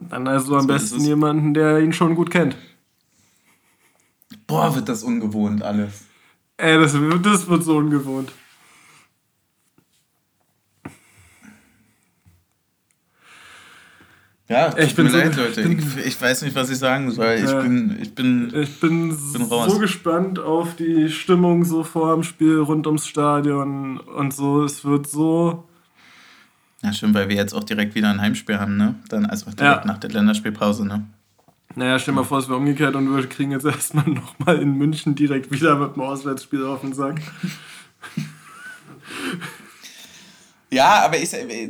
Dann also am so besten jemanden, der ihn schon gut kennt. Boah, wird das ungewohnt alles. Ey, das, das wird so ungewohnt. Ja, ich bin so, leid, Leute. Bin, ich, ich, weiß nicht, was ich sagen soll. Ich ja, bin, ich bin, ich bin, bin so gespannt auf die Stimmung so vor dem Spiel rund ums Stadion und so. Es wird so. Ja, schön, weil wir jetzt auch direkt wieder ein Heimspiel haben, ne? Dann also direkt ja. nach der Länderspielpause, ne? Naja, stell mal vor, es wäre umgekehrt und wir kriegen jetzt erstmal nochmal in München direkt wieder mit dem Auswärtsspiel auf den Sack. ja, aber ich. Äh,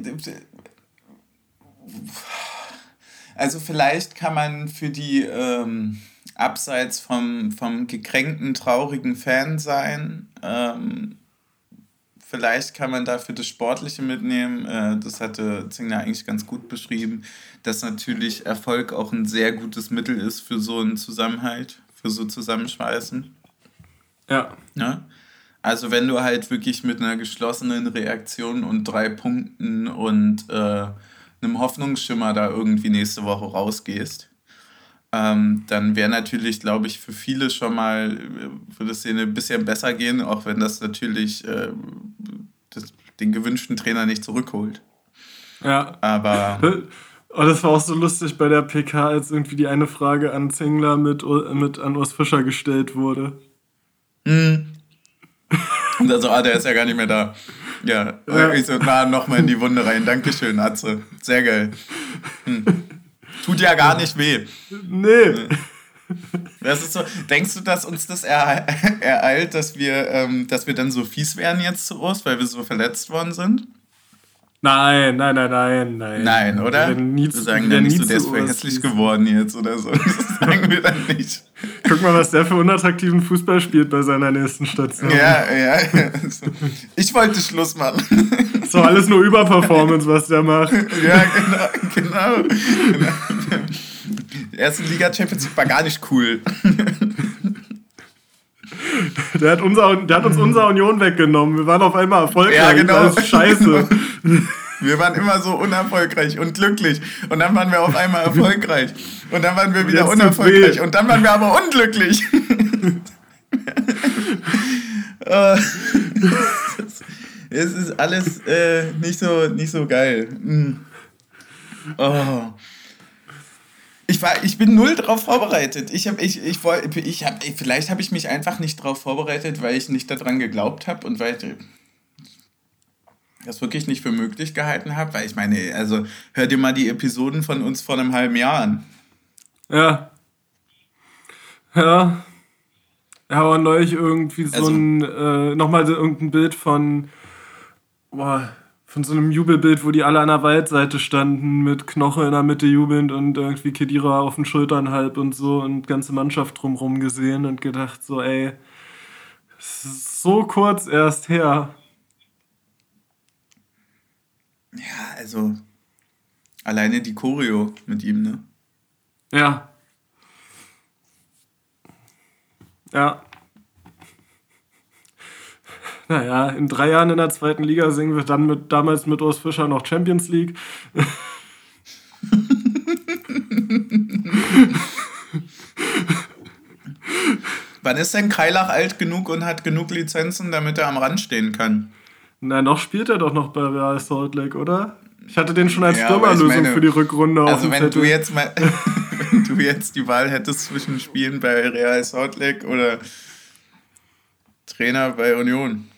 also vielleicht kann man für die ähm, abseits vom, vom gekränkten, traurigen Fan sein, ähm, vielleicht kann man dafür das Sportliche mitnehmen. Äh, das hatte Zingler eigentlich ganz gut beschrieben, dass natürlich Erfolg auch ein sehr gutes Mittel ist für so einen Zusammenhalt, für so Zusammenschweißen. Ja. ja? Ne? Also wenn du halt wirklich mit einer geschlossenen Reaktion und drei Punkten und äh, einem Hoffnungsschimmer da irgendwie nächste Woche rausgehst, ähm, dann wäre natürlich, glaube ich, für viele schon mal, äh, würde es denen ein bisschen besser gehen, auch wenn das natürlich äh, das, den gewünschten Trainer nicht zurückholt. Ja. Aber. Oh, das war auch so lustig bei der PK, als irgendwie die eine Frage an Zingler mit, mit an Urs Fischer gestellt wurde. Mhm. Und dann so, ah, der ist ja gar nicht mehr da. Ja, ja. ich so, na, nochmal in die Wunde rein. Dankeschön, Atze. Sehr geil. Hm. Tut ja gar nicht weh. Nee. Das ist so, denkst du, dass uns das ereilt, dass wir, ähm, dass wir dann so fies werden jetzt zu Urs, weil wir so verletzt worden sind? Nein, nein, nein, nein, nein. Nein, oder? Wir sagen dann nicht so, der ist voll hässlich geworden jetzt oder so. Das sagen wir dann nicht. Guck mal, was der für unattraktiven Fußball spielt bei seiner nächsten Station. Ja, ja, ja. Ich wollte Schluss machen. War alles nur Überperformance, was der macht. Ja, genau, genau. genau. Erste Liga Champions League war gar nicht cool. Der hat, unser, der hat uns unser Union weggenommen. Wir waren auf einmal erfolgreich. Ja, genau. Das ist scheiße. Wir waren immer so unerfolgreich und glücklich. Und dann waren wir auf einmal erfolgreich. Und dann waren wir wieder unerfolgreich. Und dann waren wir aber unglücklich. Äh, es ist alles äh, nicht, so, nicht so geil. Mm. Oh. Ich, war, ich bin null darauf vorbereitet. Ich habe, ich, ich, ich hab, vielleicht habe ich mich einfach nicht darauf vorbereitet, weil ich nicht daran geglaubt habe und weil ich das wirklich nicht für möglich gehalten habe. Weil ich meine, also hör dir mal die Episoden von uns vor einem halben Jahr an. Ja. Ja. Ja, aber neulich irgendwie so also, ein, äh, nochmal irgendein Bild von, boah, von so einem Jubelbild, wo die alle an der Waldseite standen, mit Knoche in der Mitte jubelnd und irgendwie Kedira auf den Schultern halb und so und ganze Mannschaft drumherum gesehen und gedacht so, ey, so kurz erst her. Ja, also alleine die Choreo mit ihm, ne? Ja. Ja. Naja, in drei Jahren in der zweiten Liga singen wir dann mit, damals mit Urs Fischer noch Champions League. Wann ist denn Kreilach alt genug und hat genug Lizenzen, damit er am Rand stehen kann? Na, noch spielt er doch noch bei Real Salt Lake, oder? Ich hatte den schon als ja, Stürmerlösung für die Rückrunde Also wenn du jetzt mal wenn du jetzt die Wahl hättest zwischen Spielen bei Real Salt Lake oder Trainer bei Union.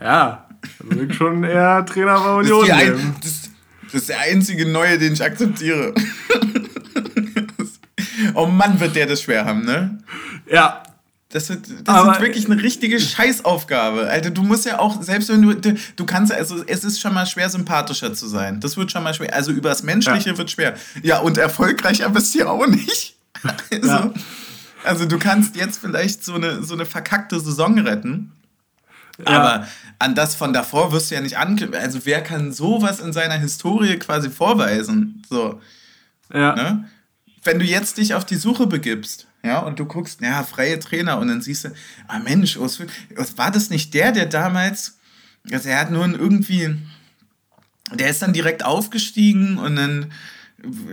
Ja, würde ich schon eher Trainer bei Union das ist, ein, das, das ist der einzige Neue, den ich akzeptiere. oh Mann, wird der das schwer haben, ne? Ja. Das, wird, das ist wirklich eine richtige Scheißaufgabe. Alter, du musst ja auch, selbst wenn du, du kannst, also es ist schon mal schwer, sympathischer zu sein. Das wird schon mal schwer. Also übers Menschliche ja. wird schwer. Ja, und erfolgreicher bist du ja auch nicht. Also, ja. also du kannst jetzt vielleicht so eine, so eine verkackte Saison retten. Aber an das von davor wirst du ja nicht anknüpfen. Also wer kann sowas in seiner Historie quasi vorweisen? So. Ja. Ne? Wenn du jetzt dich auf die Suche begibst, ja, und du guckst, ja, freie Trainer, und dann siehst du, ah Mensch, war das nicht der, der damals, also er hat nur irgendwie, der ist dann direkt aufgestiegen und dann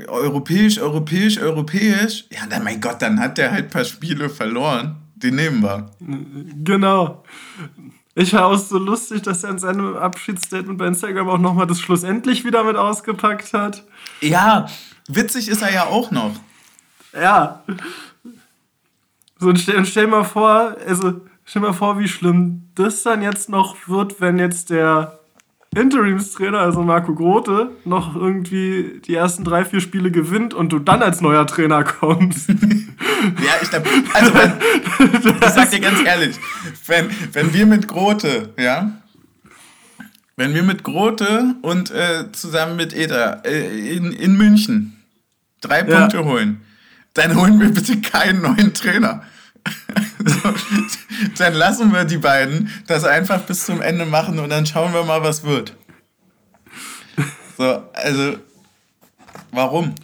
europäisch, europäisch, europäisch. Ja, dann, mein Gott, dann hat der halt ein paar Spiele verloren. Die nehmen wir. Genau. Ich war auch so lustig, dass er in seinem Abschiedsstatement bei Instagram auch nochmal das schlussendlich wieder mit ausgepackt hat. Ja, witzig ist er ja auch noch. Ja. So, und stell, stell mal vor, also stell mal vor, wie schlimm das dann jetzt noch wird, wenn jetzt der Interimstrainer, also Marco Grote, noch irgendwie die ersten drei, vier Spiele gewinnt und du dann als neuer Trainer kommst. ja, ich glaube, also wenn, ich sag dir ganz ehrlich, wenn, wenn wir mit Grote, ja, wenn wir mit Grote und äh, zusammen mit Eder äh, in, in München drei Punkte ja. holen, dann holen wir bitte keinen neuen Trainer. So, dann lassen wir die beiden das einfach bis zum Ende machen und dann schauen wir mal, was wird. So, also, warum?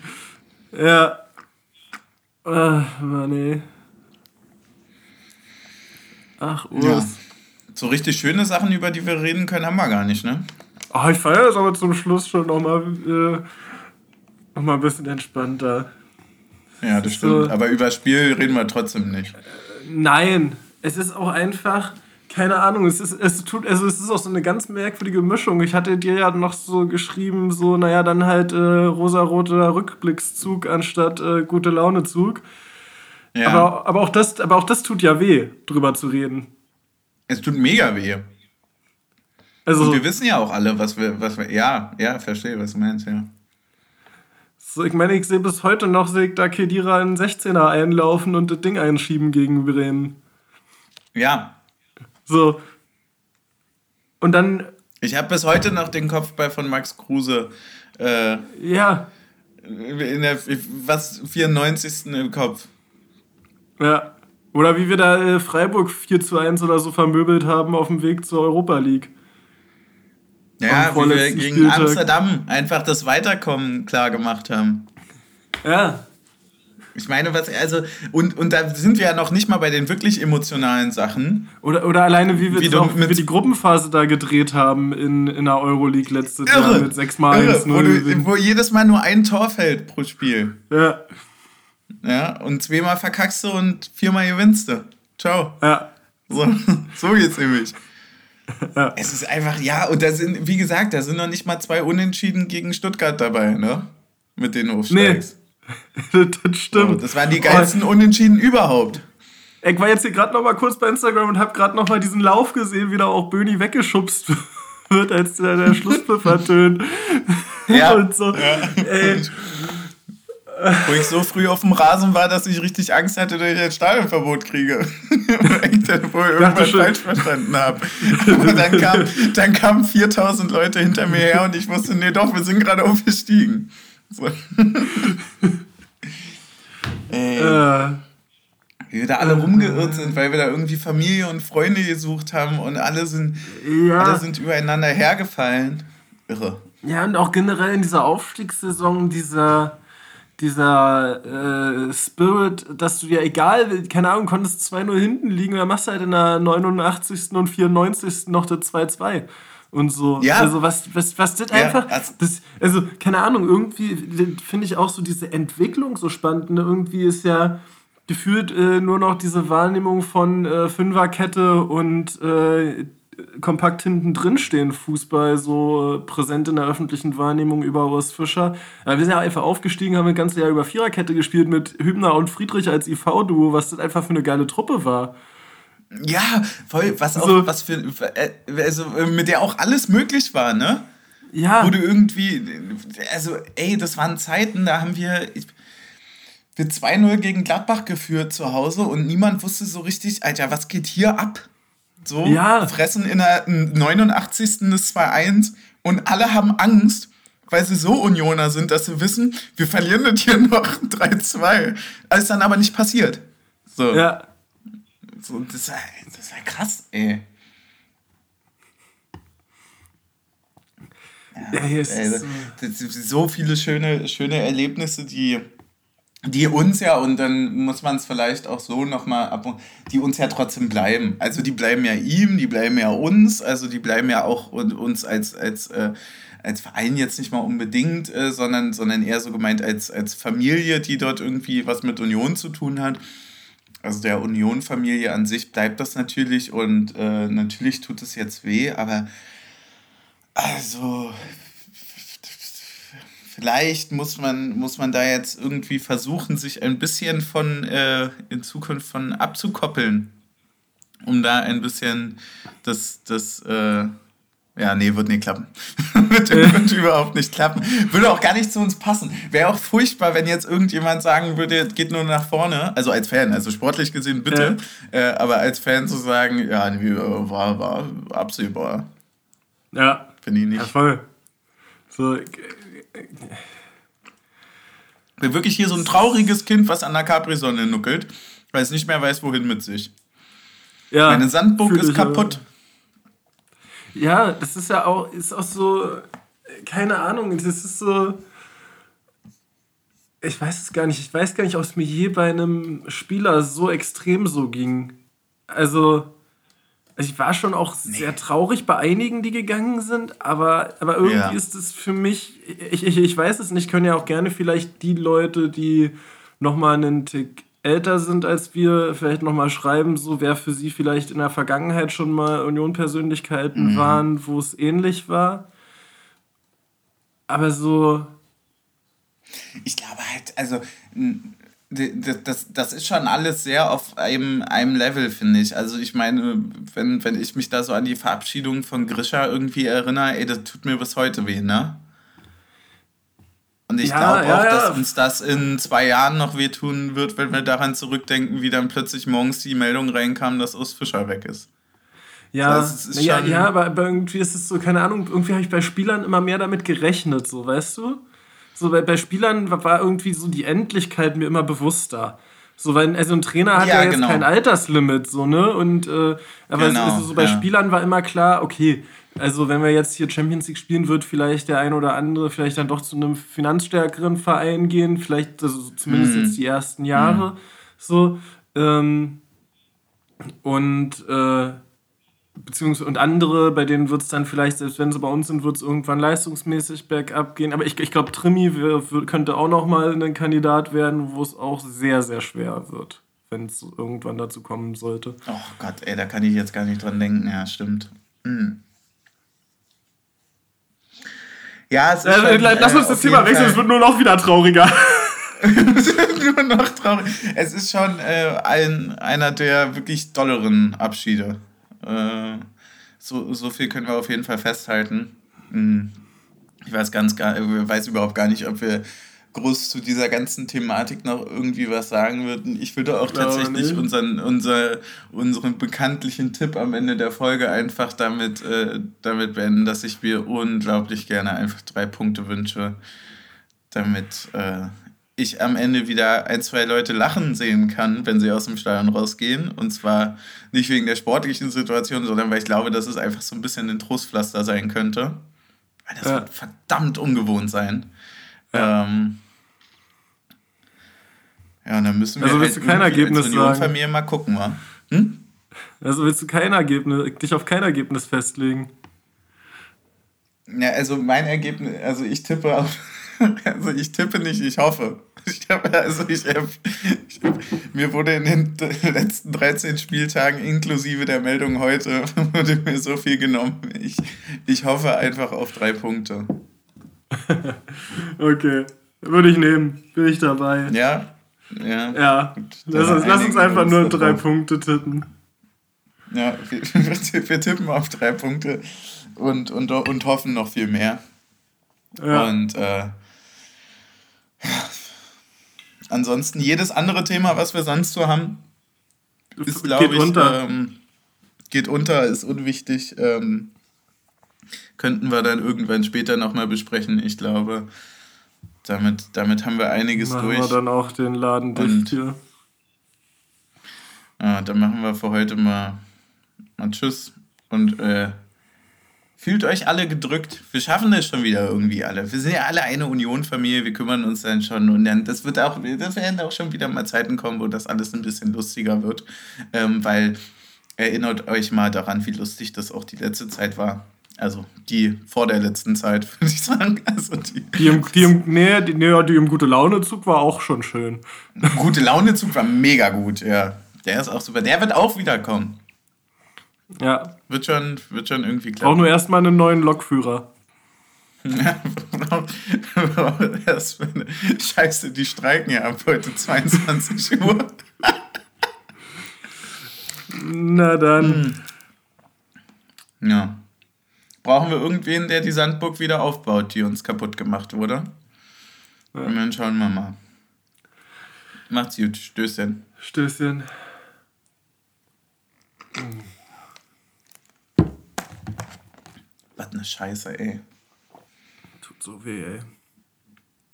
Ja. Ach, Mann, ey. Ach, Urs. Ja. So richtig schöne Sachen, über die wir reden können, haben wir gar nicht, ne? Oh, ich feiere das aber zum Schluss schon nochmal äh, noch mal ein bisschen entspannter. Ja, das stimmt. So, Aber über das Spiel reden wir trotzdem nicht. Nein, es ist auch einfach, keine Ahnung, es ist, es tut, also es ist auch so eine ganz merkwürdige Mischung. Ich hatte dir ja noch so geschrieben, so, naja, dann halt äh, rosaroter Rückblickszug anstatt äh, gute Launezug. Ja. Aber, aber, auch das, aber auch das tut ja weh, drüber zu reden. Es tut mega weh. Also, Und wir wissen ja auch alle, was wir, was wir. Ja, ja, verstehe, was du meinst, ja. So, ich meine, ich sehe bis heute noch, sehe ich da Kedira in 16er einlaufen und das Ding einschieben gegen Bremen. Ja. So. Und dann. Ich habe bis heute noch den Kopfball von Max Kruse. Äh, ja. In der, was, 94. im Kopf. Ja. Oder wie wir da äh, Freiburg 4 zu 1 oder so vermöbelt haben auf dem Weg zur Europa League. Ja, wie wir gegen Spieltag. Amsterdam einfach das Weiterkommen klar gemacht haben. Ja. Ich meine, was, also, und, und da sind wir ja noch nicht mal bei den wirklich emotionalen Sachen. Oder, oder alleine, wie wir, wie auch, wie wir die Gruppenphase da gedreht haben in, in der Euroleague letztes irre, Jahr mit 6 mal 1 wo, du, wo jedes Mal nur ein Tor fällt pro Spiel. Ja. Ja, und zweimal verkackst du und viermal gewinnst du. Ciao. Ja. So, so geht's nämlich. Ja. Es ist einfach, ja, und da sind, wie gesagt, da sind noch nicht mal zwei Unentschieden gegen Stuttgart dabei, ne? Mit den Aufsteigs. Nee. das stimmt. So, das waren die geilsten oh. Unentschieden überhaupt. Ich war jetzt hier gerade noch mal kurz bei Instagram und habe gerade noch mal diesen Lauf gesehen, wie da auch Böni weggeschubst wird, als der, der Schlusspfiff ertönt. Ja. und so. Ja. Ey, wo ich so früh auf dem Rasen war, dass ich richtig Angst hatte, dass ich ein Stadionverbot kriege. wo ich irgendwas falsch verstanden habe. Aber dann, kam, dann kamen 4000 Leute hinter mir her und ich wusste, nee, doch, wir sind gerade aufgestiegen. So. Ey. Äh. Wie wir da alle rumgeirrt sind, weil wir da irgendwie Familie und Freunde gesucht haben und alle sind, ja. alle sind übereinander hergefallen. Irre. Ja, und auch generell in dieser Aufstiegssaison, dieser dieser äh, Spirit, dass du ja egal, keine Ahnung, konntest 2-0 hinten liegen, dann machst du halt in der 89. und 94. noch der 2-2 und so. Ja. Also was, was, was das ja, einfach, das, also keine Ahnung, irgendwie finde ich auch so diese Entwicklung so spannend. Ne? Irgendwie ist ja gefühlt äh, nur noch diese Wahrnehmung von äh, Fünferkette und äh, kompakt hinten drin stehen, Fußball so äh, präsent in der öffentlichen Wahrnehmung über Urs Fischer. Aber wir sind ja einfach aufgestiegen, haben das ganze Jahr über Viererkette gespielt mit Hübner und Friedrich als IV-Duo, was das einfach für eine geile Truppe war. Ja, voll, was auch, so. was für, äh, also äh, mit der auch alles möglich war, ne? Ja. Wo du irgendwie, also ey, das waren Zeiten, da haben wir, wir 2-0 gegen Gladbach geführt zu Hause und niemand wusste so richtig, Alter, was geht hier ab? So, ja. fressen in der 89. das 2-1 und alle haben Angst, weil sie so Unioner sind, dass sie wissen, wir verlieren das hier noch 3-2. Alles dann aber nicht passiert. So. Ja. So, das, ist, das ist ja krass, ey. Ja, ja, ey, so. so viele schöne, schöne Erlebnisse, die die uns ja, und dann muss man es vielleicht auch so nochmal ab, die uns ja trotzdem bleiben. Also die bleiben ja ihm, die bleiben ja uns, also die bleiben ja auch uns als, als, äh, als Verein jetzt nicht mal unbedingt, äh, sondern, sondern eher so gemeint als, als Familie, die dort irgendwie was mit Union zu tun hat. Also der Union-Familie an sich bleibt das natürlich und äh, natürlich tut es jetzt weh, aber also vielleicht muss man, muss man da jetzt irgendwie versuchen, sich ein bisschen von äh, in Zukunft von abzukoppeln, um da ein bisschen das, das äh, ja, nee, wird nicht klappen. wird, wird überhaupt nicht klappen. Würde auch gar nicht zu uns passen. Wäre auch furchtbar, wenn jetzt irgendjemand sagen würde, geht nur nach vorne. Also als Fan, also sportlich gesehen bitte. Ja. Äh, aber als Fan zu sagen, ja, nee, war, war absehbar. Ja. Finde ich nicht. Ja, voll. So, bin wirklich hier so ein trauriges Kind, was an der Capri-Sonne nuckelt, weil es nicht mehr weiß, wohin mit sich. Ja, Meine Sandburg ist kaputt. Ja, das ist ja auch, ist auch so, keine Ahnung, das ist so. Ich weiß es gar nicht. Ich weiß gar nicht, ob es mir je bei einem Spieler so extrem so ging. Also, also ich war schon auch nee. sehr traurig bei einigen, die gegangen sind, aber, aber irgendwie ja. ist es für mich, ich, ich, ich weiß es nicht, können ja auch gerne vielleicht die Leute, die nochmal einen Tick älter sind als wir, vielleicht nochmal schreiben, so wer für sie vielleicht in der Vergangenheit schon mal Union-Persönlichkeiten mhm. waren, wo es ähnlich war. Aber so. Ich glaube halt, also das, das ist schon alles sehr auf einem, einem Level, finde ich. Also ich meine, wenn, wenn ich mich da so an die Verabschiedung von Grisha irgendwie erinnere, ey, das tut mir bis heute weh, ne? Und ich ja, glaube ja, auch, dass ja. uns das in zwei Jahren noch wehtun wird, wenn wir daran zurückdenken, wie dann plötzlich morgens die Meldung reinkam, dass Urs Fischer weg ist. Ja, das ja, ja, aber irgendwie ist es so, keine Ahnung, irgendwie habe ich bei Spielern immer mehr damit gerechnet, so, weißt du? So bei, bei Spielern war irgendwie so die Endlichkeit mir immer bewusster. So, weil also ein Trainer hat ja, ja jetzt genau. kein Alterslimit, so, ne? Und äh, aber genau, also so bei ja. Spielern war immer klar, okay, also wenn wir jetzt hier Champions League spielen, wird vielleicht der ein oder andere vielleicht dann doch zu einem finanzstärkeren Verein gehen, vielleicht, also zumindest mm. jetzt die ersten Jahre. Mm. So. Ähm, und äh, beziehungsweise und andere, bei denen wird es dann vielleicht, selbst wenn sie bei uns sind, wird es irgendwann leistungsmäßig bergab gehen. Aber ich, ich glaube, Trimi könnte auch noch mal ein Kandidat werden, wo es auch sehr, sehr schwer wird, wenn es irgendwann dazu kommen sollte. Oh Gott, ey, da kann ich jetzt gar nicht dran denken. Ja, stimmt. Hm. Ja, es ist äh, halt, Lass uns das Thema wechseln, es wird nur noch wieder trauriger. nur noch traurig. Es ist schon äh, ein, einer der wirklich dolleren Abschiede. Äh, so, so viel können wir auf jeden Fall festhalten. Hm. Ich weiß ganz gar, weiß überhaupt gar nicht, ob wir groß zu dieser ganzen Thematik noch irgendwie was sagen würden. Ich würde auch tatsächlich unseren, unser, unseren bekanntlichen Tipp am Ende der Folge einfach damit, äh, damit beenden, dass ich mir unglaublich gerne einfach drei Punkte wünsche, damit äh, ich am Ende wieder ein, zwei Leute lachen sehen kann, wenn sie aus dem Stadion rausgehen. Und zwar nicht wegen der sportlichen Situation, sondern weil ich glaube, dass es einfach so ein bisschen ein Trostpflaster sein könnte. Weil das ja. wird verdammt ungewohnt sein. Ja. Ähm, ja, und dann müssen wir also willst halt du kein Ergebnis sagen. Familie mal gucken, wa? Hm? Also willst du kein Ergebnis, dich auf kein Ergebnis festlegen? Ja, also mein Ergebnis, also ich tippe auf Also ich tippe nicht, ich hoffe. Ich hab, also ich, ich, mir wurde in den letzten 13 Spieltagen inklusive der Meldung heute wurde mir so viel genommen. Ich, ich hoffe einfach auf drei Punkte. okay, würde ich nehmen. Bin ich dabei. Ja? Ja. Ja. Lass uns, lass uns einfach nur drei drauf. Punkte tippen. Ja, wir, wir tippen auf drei Punkte und, und, und hoffen noch viel mehr. Ja. Und äh, Ansonsten jedes andere Thema, was wir sonst so haben, ist, glaube ich, unter. Ähm, geht unter, ist unwichtig. Ähm, könnten wir dann irgendwann später nochmal besprechen. Ich glaube, damit, damit haben wir einiges machen durch. Machen wir dann auch den Laden dicht hier. Ja, dann machen wir für heute mal, mal Tschüss und äh, Fühlt euch alle gedrückt. Wir schaffen das schon wieder irgendwie alle. Wir sind ja alle eine Union-Familie. Wir kümmern uns dann schon. Und dann, das wird auch, das werden auch schon wieder mal Zeiten kommen, wo das alles ein bisschen lustiger wird. Ähm, weil erinnert euch mal daran, wie lustig das auch die letzte Zeit war. Also die vor der letzten Zeit, würde ich sagen. Also die, die, im, die, im, nee, die, nee, die im gute Laune-Zug war auch schon schön. Gute Laune-Zug war mega gut, ja. Der ist auch super. Der wird auch wiederkommen. Ja. Wird schon, wird schon irgendwie klar. Auch nur erstmal einen neuen Lokführer. Scheiße, die streiken ja ab heute 22 Uhr. Na dann. Hm. Ja. Brauchen wir irgendwen, der die Sandburg wieder aufbaut, die uns kaputt gemacht wurde? Ja. Und dann schauen wir mal. Macht's gut. Stößchen. Stößchen. Hm. Was eine Scheiße, ey. Tut so weh, ey.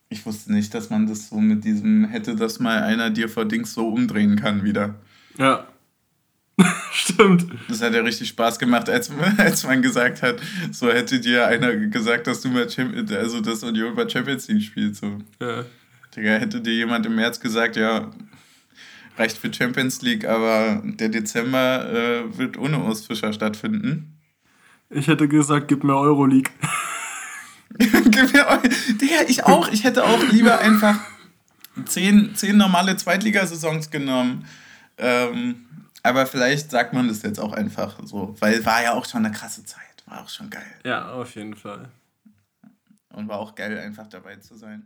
Ich wusste nicht, dass man das so mit diesem hätte das mal einer dir vor Dings so umdrehen kann wieder. Ja. Stimmt. Das hat ja richtig Spaß gemacht, als, als man gesagt hat, so hätte dir einer gesagt, dass du mal Champions, also das Union bei Champions League spielt. So. Ja. Digga, hätte dir jemand im März gesagt, ja, reicht für Champions League, aber der Dezember äh, wird ohne Urs Fischer stattfinden. Ich hätte gesagt, gib mir Euroleague. gib mir Euroleague. Digga, ich auch. Ich hätte auch lieber einfach zehn, zehn normale Zweitligasaisons genommen. Ähm, aber vielleicht sagt man das jetzt auch einfach so, weil war ja auch schon eine krasse Zeit. War auch schon geil. Ja, auf jeden Fall. Und war auch geil, einfach dabei zu sein.